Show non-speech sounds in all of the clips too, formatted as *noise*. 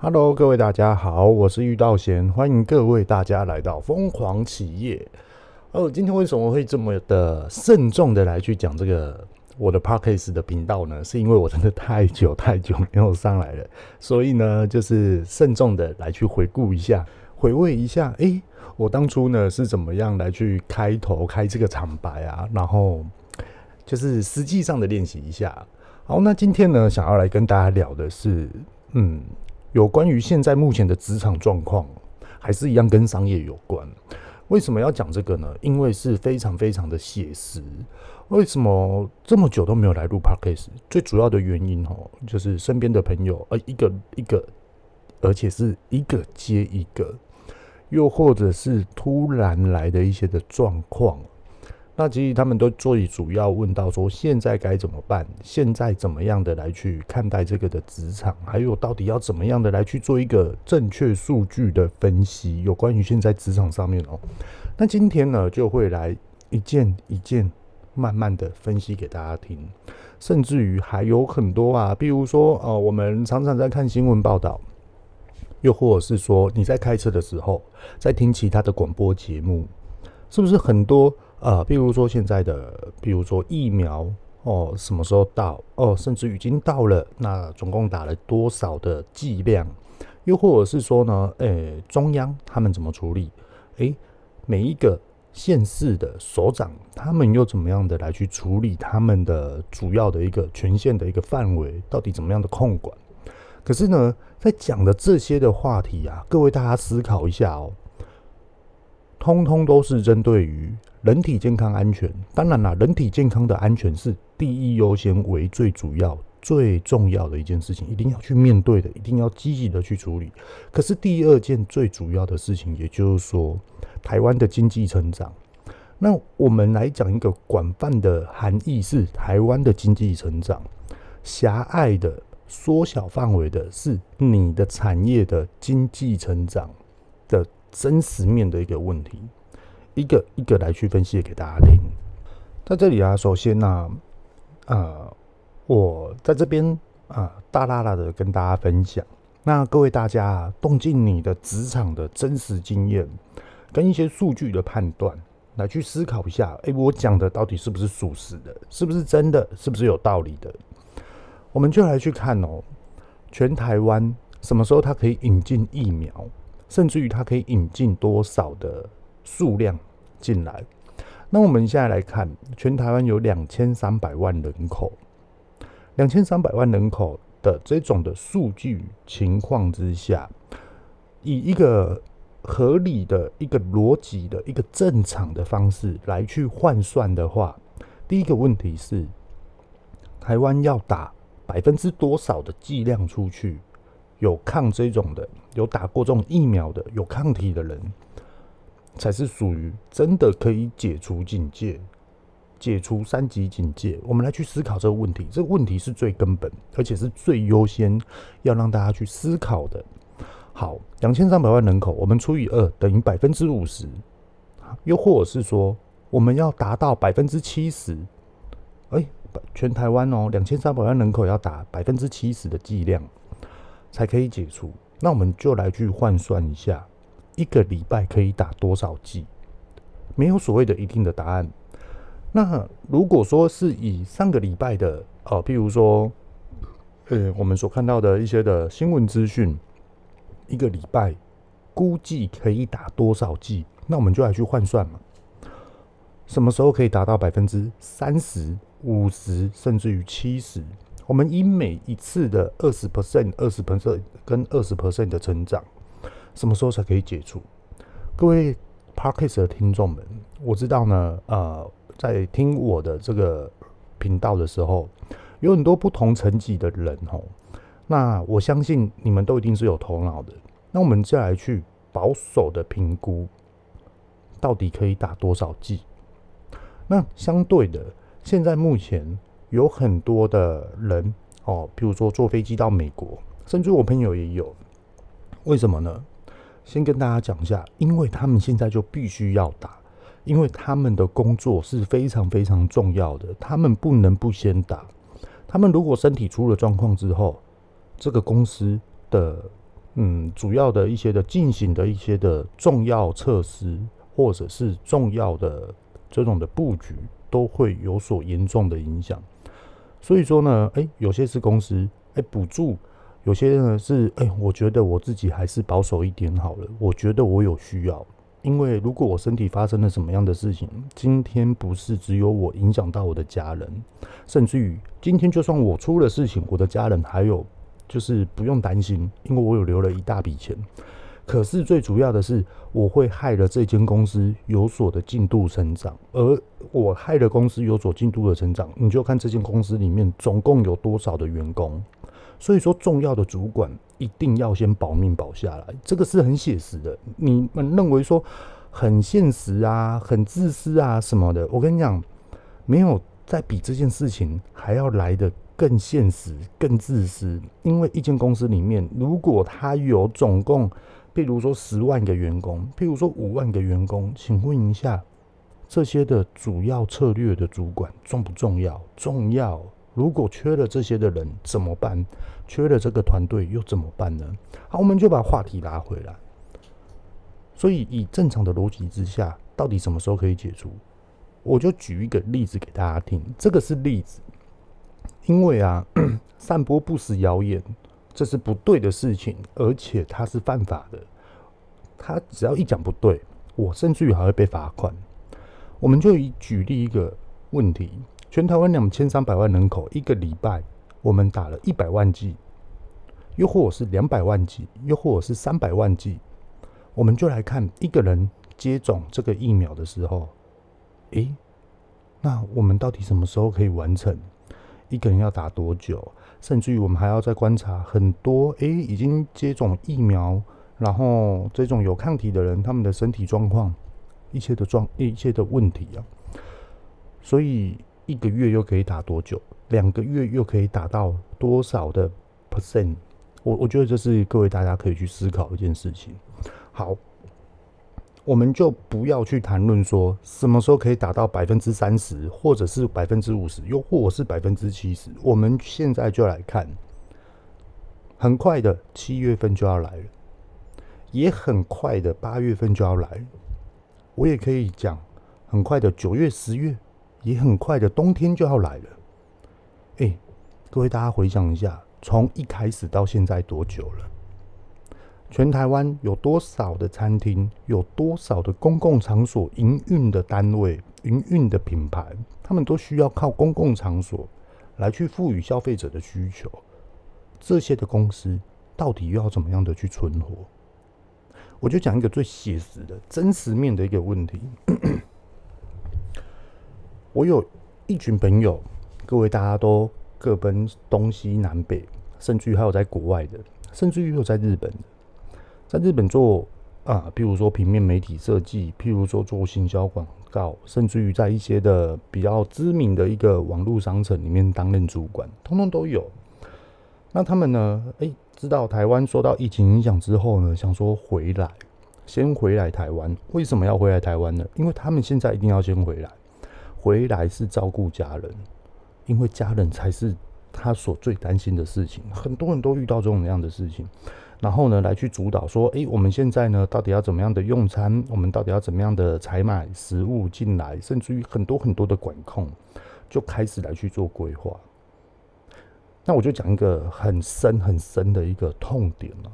Hello，各位大家好，我是玉道贤，欢迎各位大家来到疯狂企业。哦，今天为什么会这么的慎重的来去讲这个我的 Podcast 的频道呢？是因为我真的太久太久没有上来了，所以呢，就是慎重的来去回顾一下，回味一下，诶，我当初呢是怎么样来去开头开这个场白啊？然后就是实际上的练习一下。好，那今天呢，想要来跟大家聊的是，嗯。有关于现在目前的职场状况，还是一样跟商业有关。为什么要讲这个呢？因为是非常非常的写实。为什么这么久都没有来录 Podcast？最主要的原因哦，就是身边的朋友，呃，一个一个，而且是一个接一个，又或者是突然来的一些的状况。那其实他们都最主要问到说，现在该怎么办？现在怎么样的来去看待这个的职场？还有到底要怎么样的来去做一个正确数据的分析？有关于现在职场上面哦，那今天呢就会来一件一件慢慢的分析给大家听，甚至于还有很多啊，比如说呃，我们常常在看新闻报道，又或者是说你在开车的时候在听其他的广播节目，是不是很多？呃，比如说现在的，比如说疫苗哦，什么时候到哦，甚至已经到了，那总共打了多少的剂量？又或者是说呢，诶、中央他们怎么处理？诶、每一个县市的首长，他们又怎么样的来去处理他们的主要的一个权限的一个范围，到底怎么样的控管？可是呢，在讲的这些的话题啊，各位大家思考一下哦，通通都是针对于。人体健康安全，当然啦，人体健康的安全是第一优先为最主要、最重要的一件事情，一定要去面对的，一定要积极的去处理。可是第二件最主要的事情，也就是说，台湾的经济成长。那我们来讲一个广泛的含义，是台湾的经济成长；狭隘的、缩小范围的，是你的产业的经济成长的真实面的一个问题。一个一个来去分析给大家听。在这里啊，首先呢、啊，呃，我在这边啊、大大大的跟大家分享。那各位大家啊，动尽你的职场的真实经验，跟一些数据的判断，来去思考一下，哎，我讲的到底是不是属实的？是不是真的？是不是有道理的？我们就来去看哦，全台湾什么时候它可以引进疫苗，甚至于它可以引进多少的数量？进来，那我们现在来看，全台湾有两千三百万人口，两千三百万人口的这种的数据情况之下，以一个合理的一个逻辑的一个正常的方式来去换算的话，第一个问题是，台湾要打百分之多少的剂量出去，有抗这种的，有打过这种疫苗的，有抗体的人。才是属于真的可以解除警戒、解除三级警戒。我们来去思考这个问题，这个问题是最根本，而且是最优先要让大家去思考的。好，两千三百万人口，我们除以二等于百分之五十，又或者是说，我们要达到百分之七十，哎，全台湾哦，两千三百万人口要打百分之七十的剂量才可以解除。那我们就来去换算一下。一个礼拜可以打多少剂？没有所谓的一定的答案。那如果说是以上个礼拜的哦，譬如说，呃，我们所看到的一些的新闻资讯，一个礼拜估计可以打多少剂？那我们就来去换算嘛。什么时候可以达到百分之三十、五十，甚至于七十？我们以每一次的二十 percent、二十 percent 跟二十 percent 的成长。什么时候才可以解除？各位 Podcast 的听众们，我知道呢，呃，在听我的这个频道的时候，有很多不同层级的人哦。那我相信你们都一定是有头脑的。那我们再来去保守的评估，到底可以打多少剂？那相对的，现在目前有很多的人哦，比如说坐飞机到美国，甚至我朋友也有，为什么呢？先跟大家讲一下，因为他们现在就必须要打，因为他们的工作是非常非常重要的，他们不能不先打。他们如果身体出了状况之后，这个公司的嗯，主要的一些的进行的一些的重要测试，或者是重要的这种的布局，都会有所严重的影响。所以说呢，哎，有些是公司哎补助，有些呢是哎，我觉得我自己还是保守一点好了。我觉得我有需要，因为如果我身体发生了什么样的事情，今天不是只有我影响到我的家人，甚至于今天就算我出了事情，我的家人还有就是不用担心，因为我有留了一大笔钱。可是最主要的是，我会害了这间公司有所的进度成长，而我害了公司有所进度的成长，你就看这间公司里面总共有多少的员工。所以说，重要的主管一定要先保命保下来，这个是很写实的。你们认为说很现实啊、很自私啊什么的，我跟你讲，没有再比这件事情还要来得更现实、更自私。因为一间公司里面，如果他有总共譬如说十万个员工，譬如说五万个员工，请问一下，这些的主要策略的主管重不重要？重要。如果缺了这些的人怎么办？缺了这个团队又怎么办呢？好，我们就把话题拉回来。所以以正常的逻辑之下，到底什么时候可以解除？我就举一个例子给大家听。这个是例子，因为啊，*clears throat* 散播不实谣言。这是不对的事情，而且他是犯法的。他只要一讲不对，我甚至于还会被罚款。我们就以举例一个问题：全台湾两千三百万人口，一个礼拜我们打了一百万剂，又或者是两百万剂，又或者是三百万剂，我们就来看一个人接种这个疫苗的时候，诶，那我们到底什么时候可以完成？一个人要打多久？甚至于我们还要再观察很多，诶，已经接种疫苗，然后这种有抗体的人，他们的身体状况，一切的状，一切的问题啊。所以一个月又可以打多久？两个月又可以打到多少的 percent？我我觉得这是各位大家可以去思考一件事情。好。我们就不要去谈论说什么时候可以达到百分之三十，或者是百分之五十，又或者是百分之七十。我们现在就来看，很快的七月份就要来了，也很快的八月份就要来了。我也可以讲，很快的九月、十月，也很快的冬天就要来了。哎，各位大家回想一下，从一开始到现在多久了？全台湾有多少的餐厅？有多少的公共场所营运的单位、营运的品牌？他们都需要靠公共场所来去赋予消费者的需求。这些的公司到底要怎么样的去存活？我就讲一个最写实的真实面的一个问题。*coughs* 我有一群朋友，各位大家都各奔东西南北，甚至于还有在国外的，甚至于有在日本的。在日本做啊，譬如说平面媒体设计，譬如说做行销广告，甚至于在一些的比较知名的一个网络商城里面担任主管，通通都有。那他们呢？诶、知道台湾受到疫情影响之后呢，想说回来，先回来台湾。为什么要回来台湾呢？因为他们现在一定要先回来，回来是照顾家人，因为家人才是他所最担心的事情。很多人都遇到这种样的事情。然后呢，来去主导说，诶，我们现在呢，到底要怎么样的用餐？我们到底要怎么样的采买食物进来？甚至于很多很多的管控，就开始来去做规划。那我就讲一个很深很深的一个痛点了。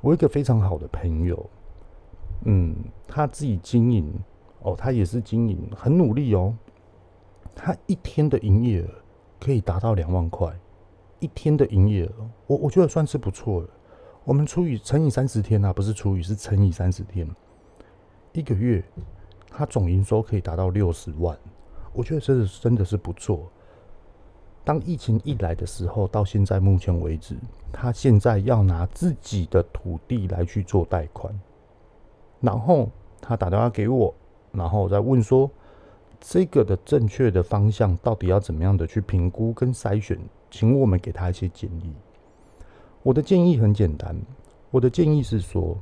我有一个非常好的朋友，嗯，他自己经营哦，他也是经营很努力哦。他一天的营业额可以达到两万块，一天的营业额，我我觉得算是不错了。我们除以乘以三十天啊，不是除以，是乘以三十天。一个月，他总营收可以达到六十万，我觉得这是真的是不错。当疫情一来的时候，到现在目前为止，他现在要拿自己的土地来去做贷款，然后他打电话给我，然后我再问说，这个的正确的方向到底要怎么样的去评估跟筛选，请我们给他一些建议。我的建议很简单，我的建议是说，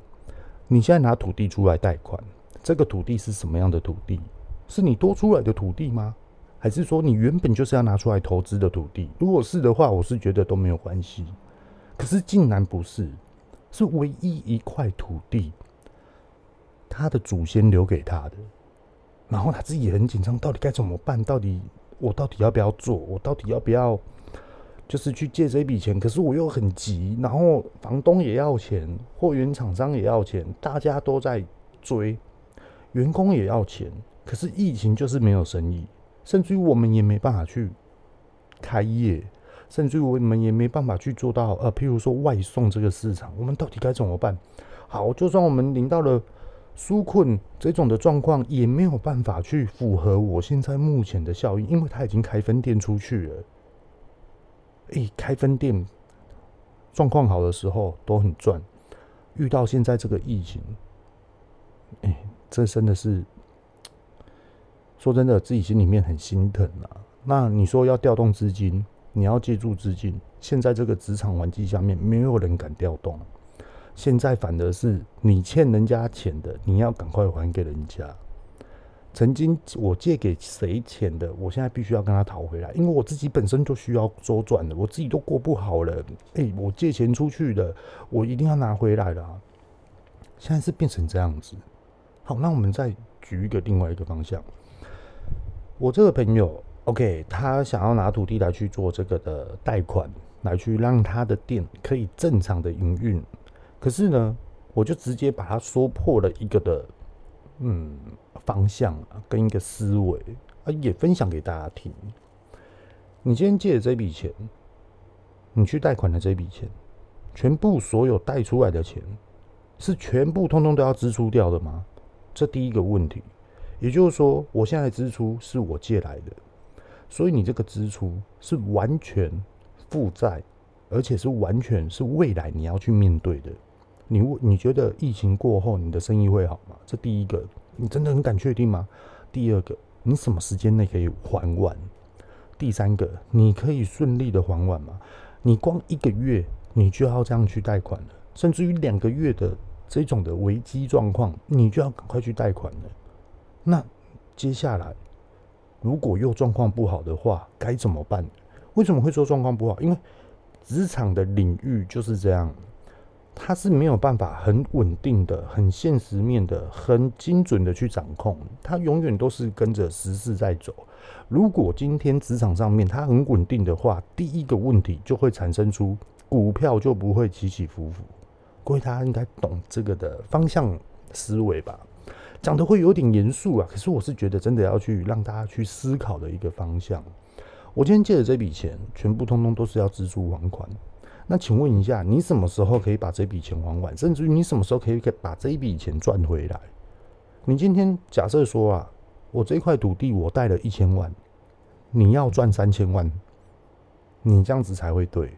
你现在拿土地出来贷款，这个土地是什么样的土地？是你多出来的土地吗？还是说你原本就是要拿出来投资的土地？如果是的话，我是觉得都没有关系。可是竟然不是，是唯一一块土地，他的祖先留给他的。然后他自己也很紧张，到底该怎么办？到底我到底要不要做？我到底要不要就是去借这笔钱？可是我又很急，然后房东也要钱，货源厂商也要钱，大家都在追，员工也要钱。可是疫情就是没有生意，甚至于我们也没办法去开业，甚至于我们也没办法去做到呃，譬如说外送这个市场，我们到底该怎么办？好，就算我们领到了。纾困这种的状况也没有办法去符合我现在目前的效益，因为他已经开分店出去了。诶，开分店状况好的时候都很赚，遇到现在这个疫情，诶，这真的是说真的，自己心里面很心疼啊。那你说要调动资金，你要借助资金，现在这个职场环境下面，没有人敢调动。现在反而是你欠人家钱的，你要赶快还给人家。曾经我借给谁钱的，我现在必须要跟他讨回来，因为我自己本身就需要周转的，我自己都过不好了。哎、我借钱出去的，我一定要拿回来了。现在是变成这样子。好，那我们再举一个另外一个方向。我这个朋友，OK，他想要拿土地来去做这个的贷款，来去让他的店可以正常的营运。可是呢，我就直接把他说破了一个的，嗯，方向啊，跟一个思维啊，也分享给大家听。你今天借的这笔钱，你去贷款的这笔钱，全部所有贷出来的钱，是全部通通都要支出掉的吗？这第一个问题。也就是说，我现在支出是我借来的，所以你这个支出是完全负债，而且是完全是未来你要去面对的。你你觉得疫情过后你的生意会好吗？这第一个，你真的很敢确定吗？第二个，你什么时间内可以还完？第三个，你可以顺利的还完吗？你光一个月你就要这样去贷款了，甚至于两个月的这种的危机状况，你就要赶快去贷款了。那接下来如果又状况不好的话，该怎么办？为什么会说状况不好？因为职场的领域就是这样。它是没有办法很稳定的、很现实面的、很精准的去掌控，它永远都是跟着时事在走。如果今天职场上面它很稳定的话，第一个问题就会产生出股票就不会起起伏伏。各位大家应该懂这个的方向思维吧？讲的会有点严肃啊，可是我是觉得真的要去让大家去思考的一个方向。我今天借的这笔钱，全部通通都是要支出还款。那请问一下，你什么时候可以把这笔钱还完？甚至于你什么时候可以把这一笔钱赚回来？你今天假设说啊，我这块土地我贷了一千万，你要赚三千万，你这样子才会对。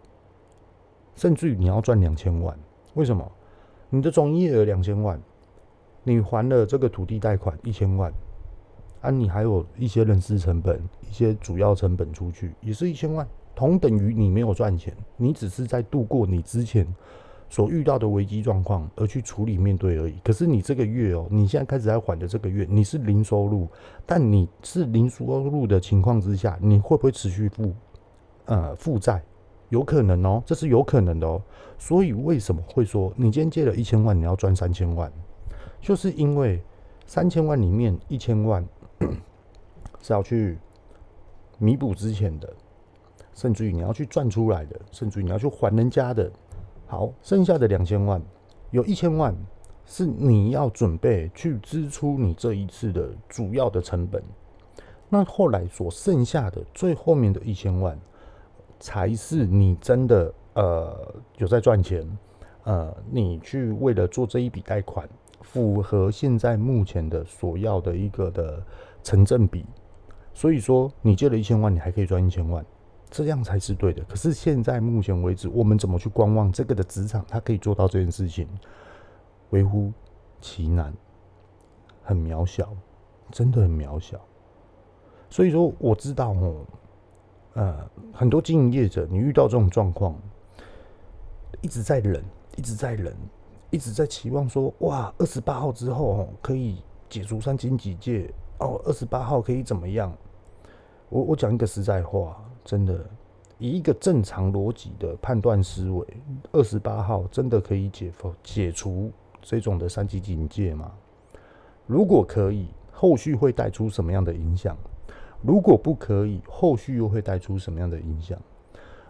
甚至于你要赚两千万，为什么？你的总营业额两千万，你还了这个土地贷款一千万，啊，你还有一些人事成本、一些主要成本出去，也是一千万。同等于你没有赚钱，你只是在度过你之前所遇到的危机状况而去处理面对而已。可是你这个月哦，你现在开始在还的这个月，你是零收入，但你是零收入的情况之下，你会不会持续负呃负债？有可能哦，这是有可能的哦。所以为什么会说你今天借了一千万，你要赚三千万？就是因为三千万里面一千万 *coughs* 是要去弥补之前的。甚至于你要去赚出来的，甚至于你要去还人家的，好，剩下的两千万，有一千万是你要准备去支出你这一次的主要的成本，那后来所剩下的最后面的一千万，才是你真的呃有在赚钱，呃，你去为了做这一笔贷款，符合现在目前的所要的一个的成正比，所以说你借了一千万，你还可以赚一千万。这样才是对的。可是现在目前为止，我们怎么去观望这个的职场，它可以做到这件事情，微乎其难，很渺小，真的很渺小。所以说，我知道哦，呃，很多经营业者，你遇到这种状况，一直在忍，一直在忍，一直在期望说，哇，二十八号之后哦，可以解除三级警戒哦，二十八号可以怎么样？我我讲一个实在话。真的，以一个正常逻辑的判断思维，二十八号真的可以解封解除这种的三级警戒吗？如果可以，后续会带出什么样的影响？如果不可以，后续又会带出什么样的影响？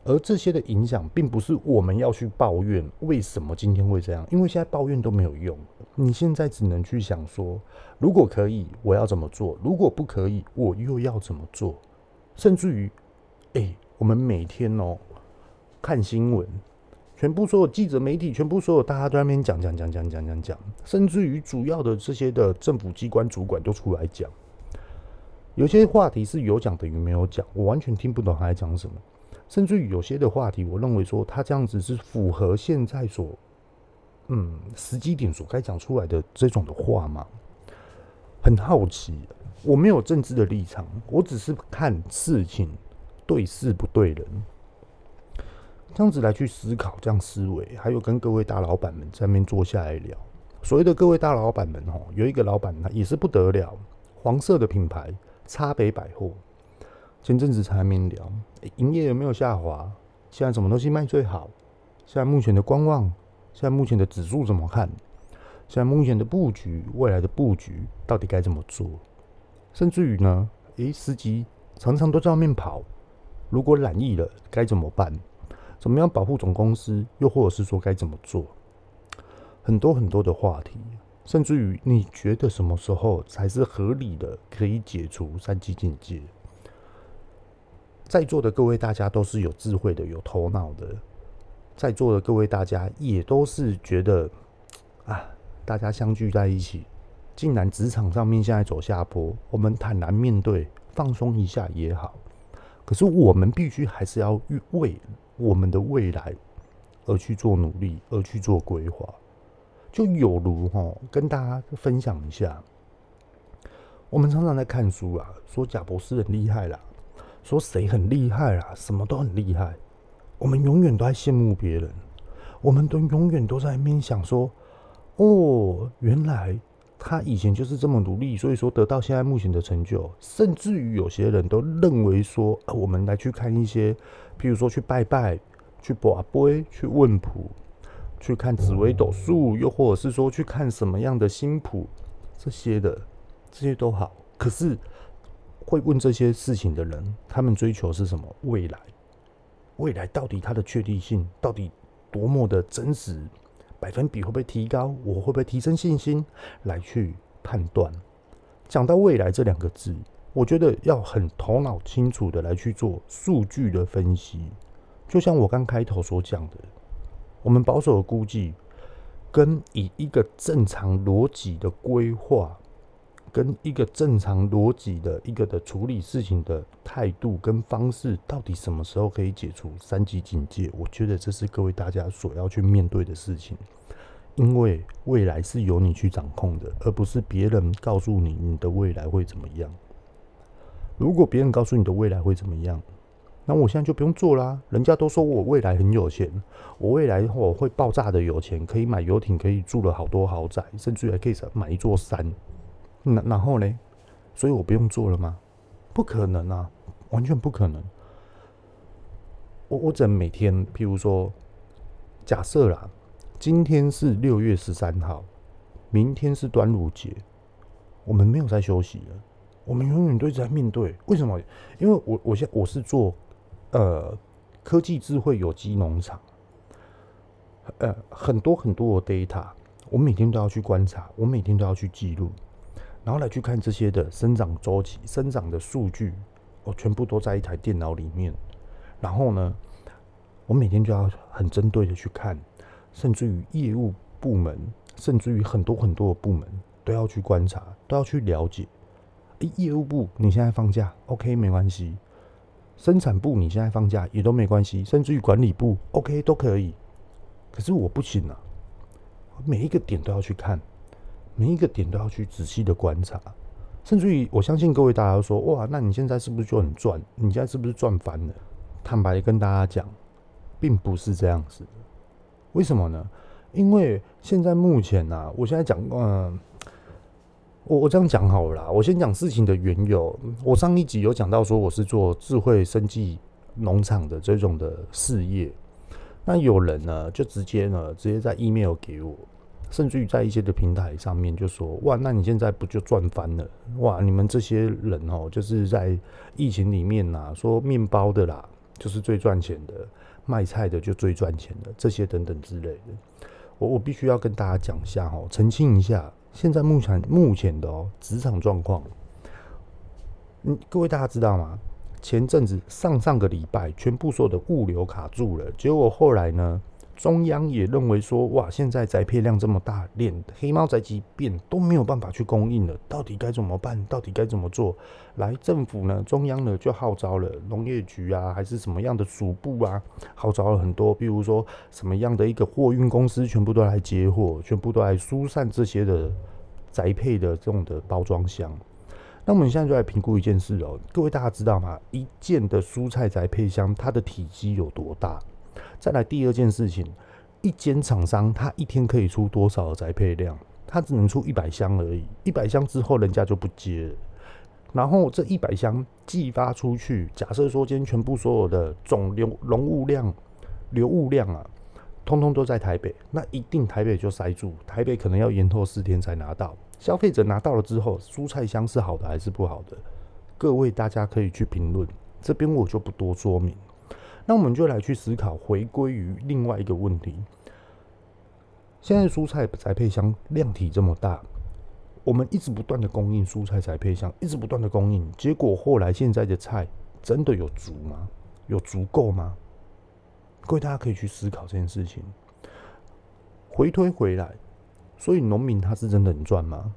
而这些的影响，并不是我们要去抱怨为什么今天会这样，因为现在抱怨都没有用。你现在只能去想说，如果可以，我要怎么做？如果不可以，我又要怎么做？甚至于，哎、我们每天哦看新闻，全部所有记者、媒体，全部所有大家都在那边讲讲讲讲讲讲讲，甚至于主要的这些的政府机关主管都出来讲。有些话题是有讲等于没有讲，我完全听不懂他在讲什么。甚至于有些的话题，我认为说他这样子是符合现在所嗯时机点所该讲出来的这种的话吗？很好奇，我没有政治的立场，我只是看事情。对事不对人，这样子来去思考，这样思维，还有跟各位大老板们在那边坐下来聊。所谓的各位大老板们哦，有一个老板他也是不得了，黄色的品牌差北百货，前阵子才面聊，营业有没有下滑？现在什么东西卖最好？现在目前的观望，现在目前的指数怎么看？现在目前的布局，未来的布局到底该怎么做？甚至于呢，诶，司机常常都在外面跑。如果染疫了该怎么办？怎么样保护总公司？又或者是说该怎么做？很多很多的话题，甚至于你觉得什么时候才是合理的可以解除三级警戒？在座的各位大家都是有智慧的、有头脑的，在座的各位大家也都是觉得啊，大家相聚在一起，竟然职场上面现在走下坡，我们坦然面对，放松一下也好。可是我们必须还是要为我们的未来而去做努力，而去做规划。就有如哈，跟大家分享一下，我们常常在看书啊，说贾博士很厉害啦，说谁很厉害啦，什么都很厉害。我们永远都在羡慕别人，我们都永远都在面想说，哦，原来。他以前就是这么努力，所以说得到现在目前的成就，甚至于有些人都认为说，我们来去看一些，譬如说去拜拜、去博杯、去问卜、去看紫微斗数，又或者是说去看什么样的星谱，这些的，这些都好。可是会问这些事情的人，他们追求是什么？未来，未来到底它的确定性到底多么的真实？百分比会不会提高？我会不会提升信心来去判断？讲到未来这两个字，我觉得要很头脑清楚的来去做数据的分析。就像我刚开头所讲的，我们保守的估计，跟以一个正常逻辑的规划。跟一个正常逻辑的一个的处理事情的态度跟方式，到底什么时候可以解除三级警戒？我觉得这是各位大家所要去面对的事情，因为未来是由你去掌控的，而不是别人告诉你你的未来会怎么样。如果别人告诉你的未来会怎么样，那我现在就不用做啦。人家都说我未来很有钱，我未来我会爆炸的有钱，可以买游艇，可以住了好多豪宅，甚至还可以买一座山。那然后呢？所以我不用做了吗？不可能啊，完全不可能。我我只能每天，譬如说，假设啦，今天是六月十三号，明天是端午节，我们没有在休息了，我们永远都在面对。为什么？因为我我现我是做呃科技智慧有机农场，呃很多很多的 data，我每天都要去观察，我每天都要去记录。然后来去看这些的生长周期、生长的数据，我全部都在一台电脑里面。然后呢，我每天就要很针对的去看，甚至于业务部门，甚至于很多很多的部门都要去观察，都要去了解。业务部你现在放假，OK 没关系；生产部你现在放假也都没关系，甚至于管理部 OK 都可以。可是我不行啊，每一个点都要去看。每一个点都要去仔细的观察，甚至于我相信各位大家说哇，那你现在是不是就很赚？你现在是不是赚翻了？坦白跟大家讲，并不是这样子的。为什么呢？因为现在目前呢、啊，我现在讲，嗯、我我这样讲好了啦。我先讲事情的缘由。我上一集有讲到说，我是做智慧生计农场的这种的事业。那有人呢，就直接呢，直接在 email 给我，甚至于在一些的平台上面就说：哇，那你现在不就赚翻了？哇，你们这些人哦，就是在疫情里面呐、说面包的啦，就是最赚钱的；卖菜的就最赚钱的，这些等等之类的。我我必须要跟大家讲一下哦，澄清一下，现在目前目前的哦职场状况，嗯，各位大家知道吗？前阵子上上个礼拜，全部所有的物流卡住了。结果后来呢，中央也认为说，哇，现在宅配量这么大，连黑猫宅急便都没有办法去供应了，到底该怎么办？到底该怎么做？来，政府呢，中央呢就号召了农业局啊，还是什么样的署部啊，号召了很多，比如说什么样的一个货运公司，全部都来接货，全部都来疏散这些的宅配的这种的包装箱。那我们现在就来评估一件事哦，各位大家知道吗？一件的蔬菜宅配箱，它的体积有多大？再来第二件事情，一间厂商他一天可以出多少的宅配量？他只能出一百箱而已，一百箱之后人家就不接了。然后这一百箱寄发出去，假设说今天全部所有的总流容物量、流物量啊，通通都在台北，那一定台北就塞住，台北可能要延后四天才拿到。消费者拿到了之后，蔬菜箱是好的还是不好的？各位大家可以去评论，这边我就不多说明。那我们就来去思考，回归于另外一个问题：现在蔬菜宅配箱量体这么大，我们一直不断的供应蔬菜宅配箱，一直不断的供应，结果后来现在的菜真的有足吗？有足够吗？各位大家可以去思考这件事情。回推回来。所以农民他是真的很赚吗？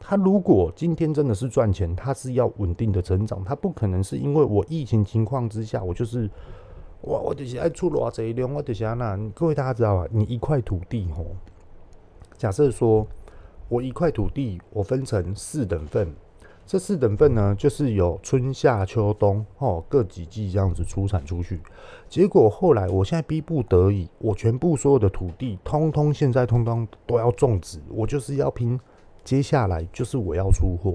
他如果今天真的是赚钱，他是要稳定的成长，他不可能是因为我疫情情况之下，我就是哇，我就是爱出偌济量，我就是那。各位大家知道吧？你一块土地吼，假设说我一块土地，我分成四等份。这四等份呢，就是有春夏秋冬哦，各几季这样子出产出去。结果后来，我现在逼不得已，我全部所有的土地，通通现在通通都要种植，我就是要拼。接下来就是我要出货，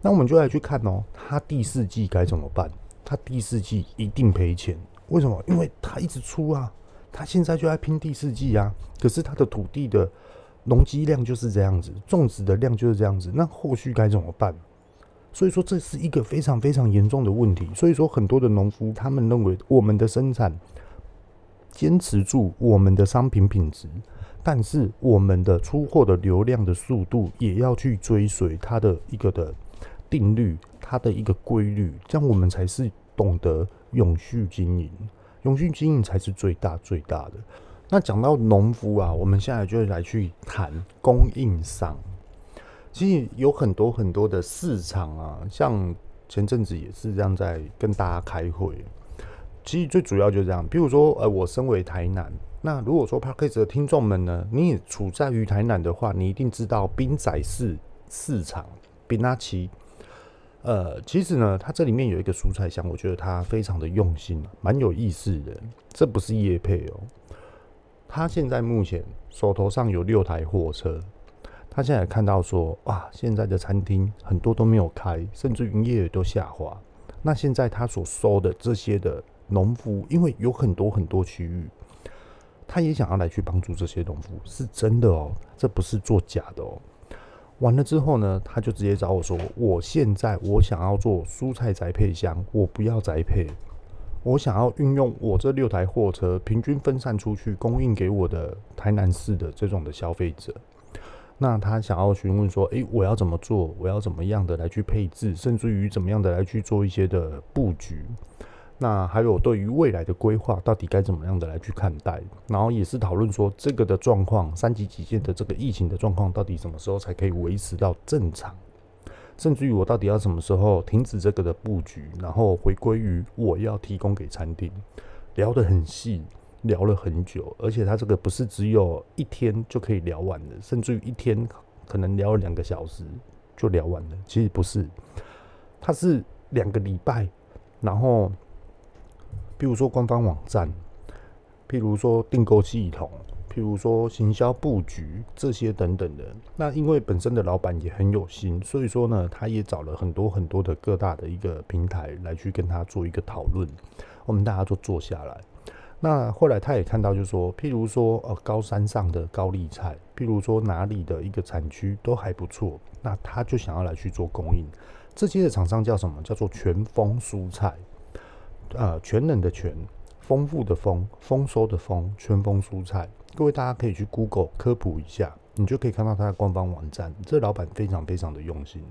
那我们就来去看哦，他第四季该怎么办？他第四季一定赔钱，为什么？因为他一直出啊，他现在就在拼第四季啊。可是他的土地的容积量就是这样子，种植的量就是这样子，那后续该怎么办？所以说这是一个非常非常严重的问题。所以说很多的农夫他们认为我们的生产坚持住我们的商品品质，但是我们的出货的流量的速度也要去追随它的一个的定律，它的一个规律，这样我们才是懂得永续经营。永续经营才是最大最大的。那讲到农夫啊，我们现在就来去谈供应商。其实有很多很多的市场啊，像前阵子也是这样在跟大家开会。其实最主要就是这样，比如说，呃，我身为台南，那如果说 Podcast 的听众们呢，你也处在于台南的话，你一定知道滨仔市市场滨仔市。呃，其实呢，它这里面有一个蔬菜箱，我觉得它非常的用心，蛮有意思的。这不是叶配哦，它现在目前手头上有六台货车。他现在看到说，哇，现在的餐厅很多都没有开，甚至营业额都下滑。那现在他所收的这些的农夫，因为有很多很多区域，他也想要来去帮助这些农夫，是真的哦，这不是作假的哦。完了之后呢，他就直接找我说，我现在我想要做蔬菜宅配箱，我不要宅配，我想要运用我这六台货车，平均分散出去，供应给我的台南市的这种的消费者。那他想要询问说，诶、我要怎么做？我要怎么样的来去配置，甚至于怎么样的来去做一些的布局？那还有对于未来的规划，到底该怎么样的来去看待？然后也是讨论说，这个的状况，三级警戒的这个疫情的状况，到底什么时候才可以维持到正常？甚至于我到底要什么时候停止这个的布局，然后回归于我要提供给餐厅，聊得很细。聊了很久，而且他这个不是只有一天就可以聊完的，甚至于一天可能聊了两个小时就聊完了。其实不是，他是两个礼拜，然后，比如说官方网站，譬如说订购系统，譬如说行销布局这些等等的。那因为本身的老板也很有心，所以说呢，他也找了很多很多的各大的一个平台来去跟他做一个讨论。我们大家都坐下来。那后来他也看到，就是说，譬如说呃高山上的高丽菜，譬如说哪里的一个产区都还不错，那他就想要来去做供应。这些的厂商叫什么？叫做全丰蔬菜，呃，全能的全。丰富的丰，丰收的丰，全丰蔬菜。各位大家可以去 Google 科普一下，你就可以看到他的官方网站。这老板非常非常的用心，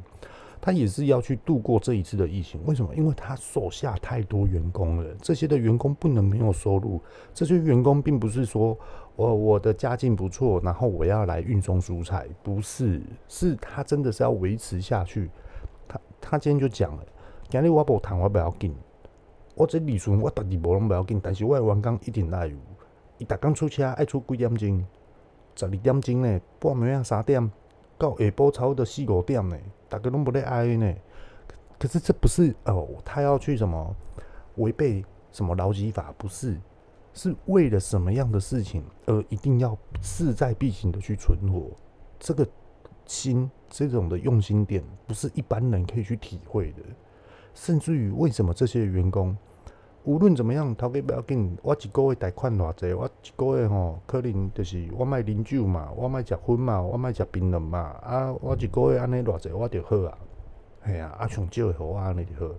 他也是要去度过这一次的疫情。为什么？因为他手下太多员工了，这些的员工不能没有收入。这些员工并不是说我我的家境不错，然后我要来运送蔬菜，不是，是他真的是要维持下去。他他今天就讲了，今日我无谈，我不要紧。我这利润我特地无拢不要紧，但是我的员工一定爱有。伊逐工出车爱出几点钟？十二点钟呢？半暝啊三点？到下晡差不多四五点呢？大家拢不咧爱呢？可是这不是哦，他要去什么违背什么劳基法？不是，是为了什么样的事情而一定要势在必行的去存活？这个心，这种的用心点，不是一般人可以去体会的。甚至于，为什么这些员工无论怎么样，头家不要紧，我一个月贷款偌济，我一个月吼，可能就是我卖啉酒嘛，我卖食薰嘛，我卖食槟榔嘛，啊，我一个月安尼偌济，我就好啊，嘿啊，啊上少的好啊，安尼就好。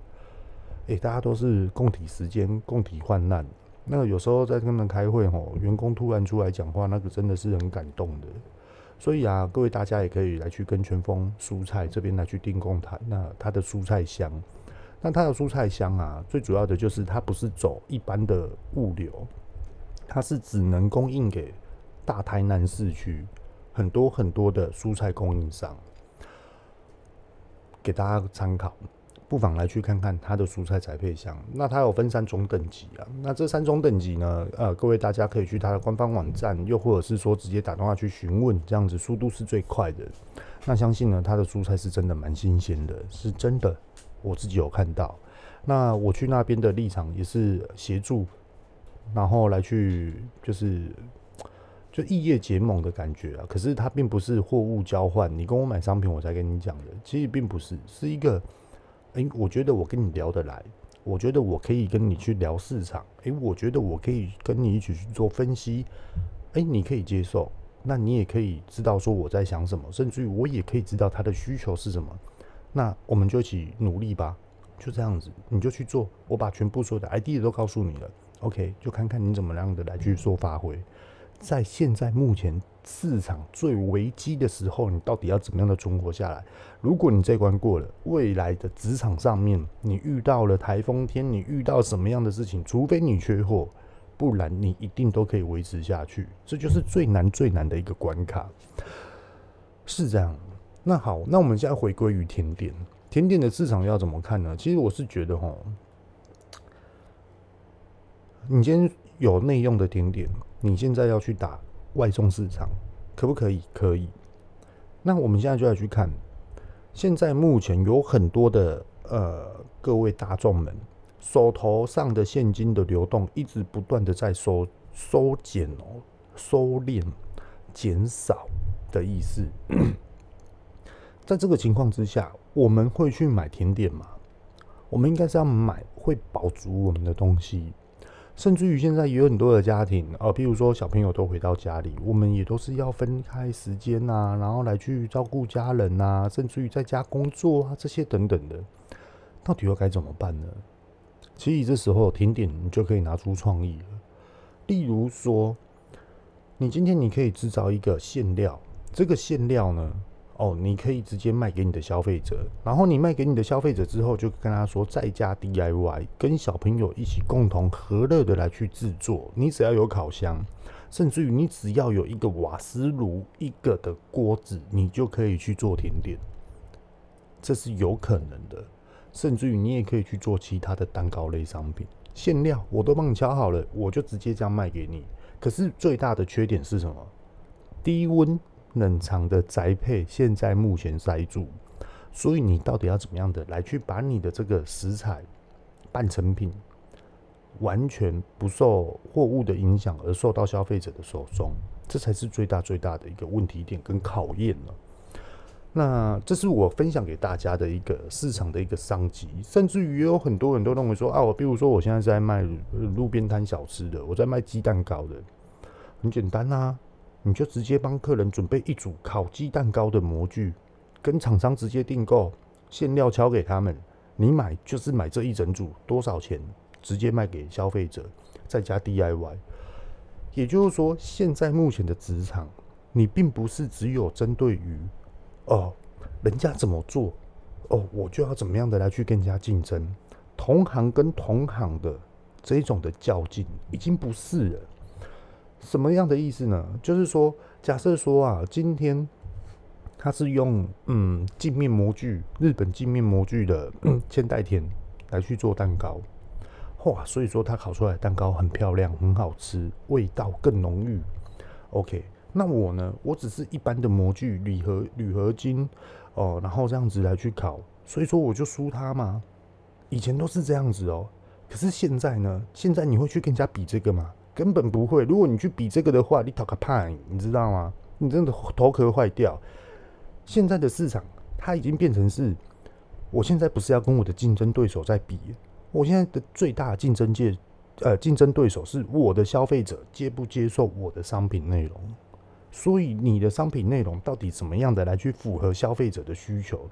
诶、欸，大家都是共体时间，共体患难。那有时候在跟他们开会吼，员工突然出来讲话，那个真的是很感动的。所以啊，各位大家也可以来去跟全丰蔬菜这边来去订购他，那他的蔬菜箱。那它的蔬菜箱啊，最主要的就是它不是走一般的物流，它是只能供应给大台南市区很多很多的蔬菜供应商，给大家参考，不妨来去看看它的蔬菜宅配箱。那它有分三种等级啊，那这三种等级呢，呃，各位大家可以去它的官方网站，又或者是说直接打电话去询问，这样子速度是最快的。那相信呢，它的蔬菜是真的蛮新鲜的，是真的。我自己有看到，那我去那边的立场也是协助，然后来去就是就异业结盟的感觉啊。可是它并不是货物交换，你跟我买商品我才跟你讲的，其实并不是，是一个，诶，我觉得我跟你聊得来，我觉得我可以跟你去聊市场，诶，我觉得我可以跟你一起去做分析，诶，你可以接受，那你也可以知道说我在想什么，甚至于我也可以知道他的需求是什么。那我们就一起努力吧，就这样子，你就去做。我把全部所有的 idea 都告诉你了，OK，就看看你怎么样的来去做发挥。在现在目前市场最危机的时候，你到底要怎么样的存活下来？如果你这关过了，未来的职场上面你遇到了台风天，你遇到什么样的事情，除非你缺货，不然你一定都可以维持下去。这就是最难最难的一个关卡，是这样。那好，那我们现在回归于甜点，甜点的市场要怎么看呢？其实我是觉得齁，你今天有内用的甜点，你现在要去打外送市场，可不可以？可以。那我们现在就要去看，现在目前有很多的呃各位大众们手头上的现金的流动一直不断的在收收减哦，收敛、减少的意思。在这个情况之下，我们会去买甜点吗？我们应该是要买会饱足我们的东西，甚至于现在也有很多的家庭啊，譬如说小朋友都回到家里，我们也都是要分开时间呐，然后来去照顾家人呐，甚至于在家工作啊这些等等的，到底又该怎么办呢？其实这时候甜点你就可以拿出创意了，例如说，你今天你可以制造一个馅料，这个馅料呢，哦，你可以直接卖给你的消费者，然后你卖给你的消费者之后，就跟他说在家 DIY，跟小朋友一起共同和乐的来去制作。你只要有烤箱，甚至于你只要有一个瓦斯炉、一个的锅子，你就可以去做甜点，这是有可能的。甚至于你也可以去做其他的蛋糕类商品，馅料我都帮你敲好了，我就直接这样卖给你。可是最大的缺点是什么？低温。冷藏的宅配现在目前塞住，所以你到底要怎么样的来去把你的这个食材半成品完全不受货物的影响而受到消费者的手中，这才是最大最大的一个问题点跟考验了。那这是我分享给大家的一个市场的一个商机，甚至于有很多人都认为说啊，我比如说我现在在卖路边摊小吃的，我在卖鸡蛋糕的，很简单啊，你就直接帮客人准备一组烤鸡蛋糕的模具，跟厂商直接订购，馅料敲给他们，你买就是买这一整组，多少钱直接卖给消费者，再加 DIY。也就是说，现在目前的职场，你并不是只有针对于。哦，人家怎么做，哦，我就要怎么样的来去跟人家竞争。同行跟同行的这种的较劲，已经不是了。什么样的意思呢？就是说，假设说啊，今天他是用嗯镜面模具，日本镜面模具的千代田来去做蛋糕，哇，所以说他烤出来的蛋糕很漂亮，很好吃，味道更浓郁。OK。那我呢？我只是一般的模具、铝合、铝合金，哦，然后这样子来去烤，所以说我就输他嘛？以前都是这样子哦，可是现在呢？现在你会去跟人家比这个吗？根本不会。如果你去比这个的话，你讨个怕，你知道吗？你真的头壳坏掉。现在的市场，它已经变成是，我现在不是要跟我的竞争对手在比，我现在的最大竞争界，呃，竞争对手是我的消费者接不接受我的商品内容。所以你的商品内容到底怎么样的来去符合消费者的需求？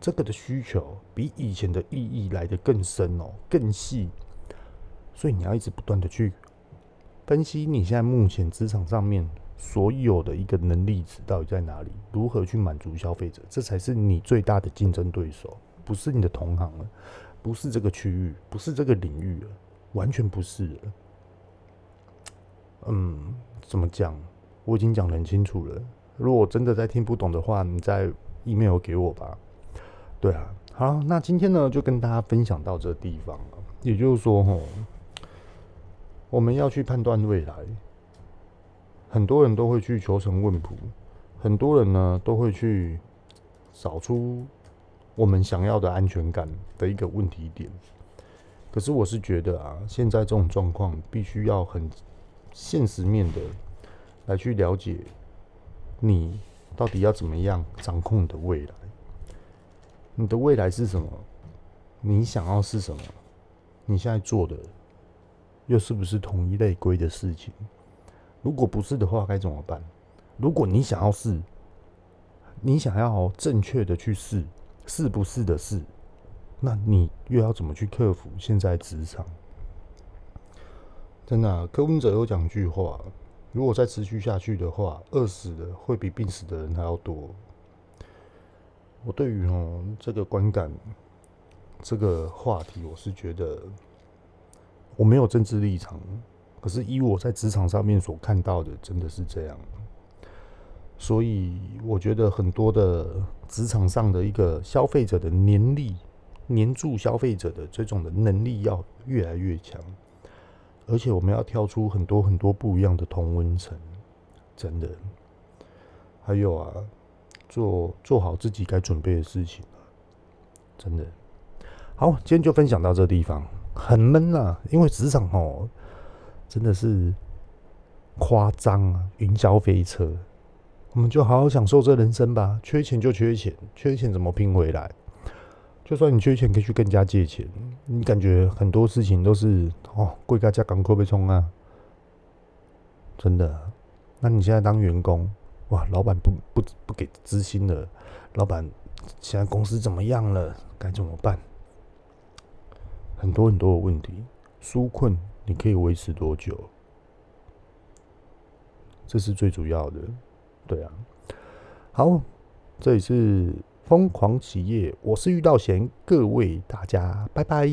这个的需求比以前的意义来得更深哦，更细。所以你要一直不断的去分析你现在目前职场上面所有的一个能力值到底在哪里，如何去满足消费者，这才是你最大的竞争对手，不是你的同行了，不是这个区域，不是这个领域了，完全不是了。嗯，怎么讲？我已经讲得很清楚了。如果真的再听不懂的话，你再 email 给我吧。对啊，好，那今天呢就跟大家分享到这个地方了。也就是说，吼，我们要去判断未来，很多人都会去求神问卜，很多人呢都会去找出我们想要的安全感的一个问题点。可是我是觉得啊，现在这种状况必须要很现实面的。来去了解你到底要怎么样掌控你的未来？你的未来是什么？你想要是什么？你现在做的又是不是同一类规的事情？如果不是的话，该怎么办？如果你想要试，你想要正确的去试，是不是的试，那你又要怎么去克服现在职场？真的啊，柯文哲有讲句话。如果再持续下去的话，饿死的会比病死的人还要多。我对于哦这个观感，这个话题，我是觉得我没有政治立场，可是以我在职场上面所看到的，真的是这样。所以我觉得很多的职场上的一个消费者的黏力，黏住消费者的这种的能力要越来越强。而且我们要跳出很多很多不一样的同温层，真的。还有啊，做做好自己该准备的事情，真的。好，今天就分享到这地方，很闷啊，因为职场哦，真的是夸张啊，云霄飞车。我们就好好享受这人生吧，缺钱就缺钱，缺钱怎么拼回来？就算你缺钱，可以去更加借钱。你感觉很多事情都是哦，贵家加港口被冲啊，真的。那你现在当员工，哇，老板不不不给资薪了，老板现在公司怎么样了？该怎么办？很多很多的问题，纾困你可以维持多久？这是最主要的，对啊。好，这里是。疯狂企业，我是遇到贤，各位大家，拜拜。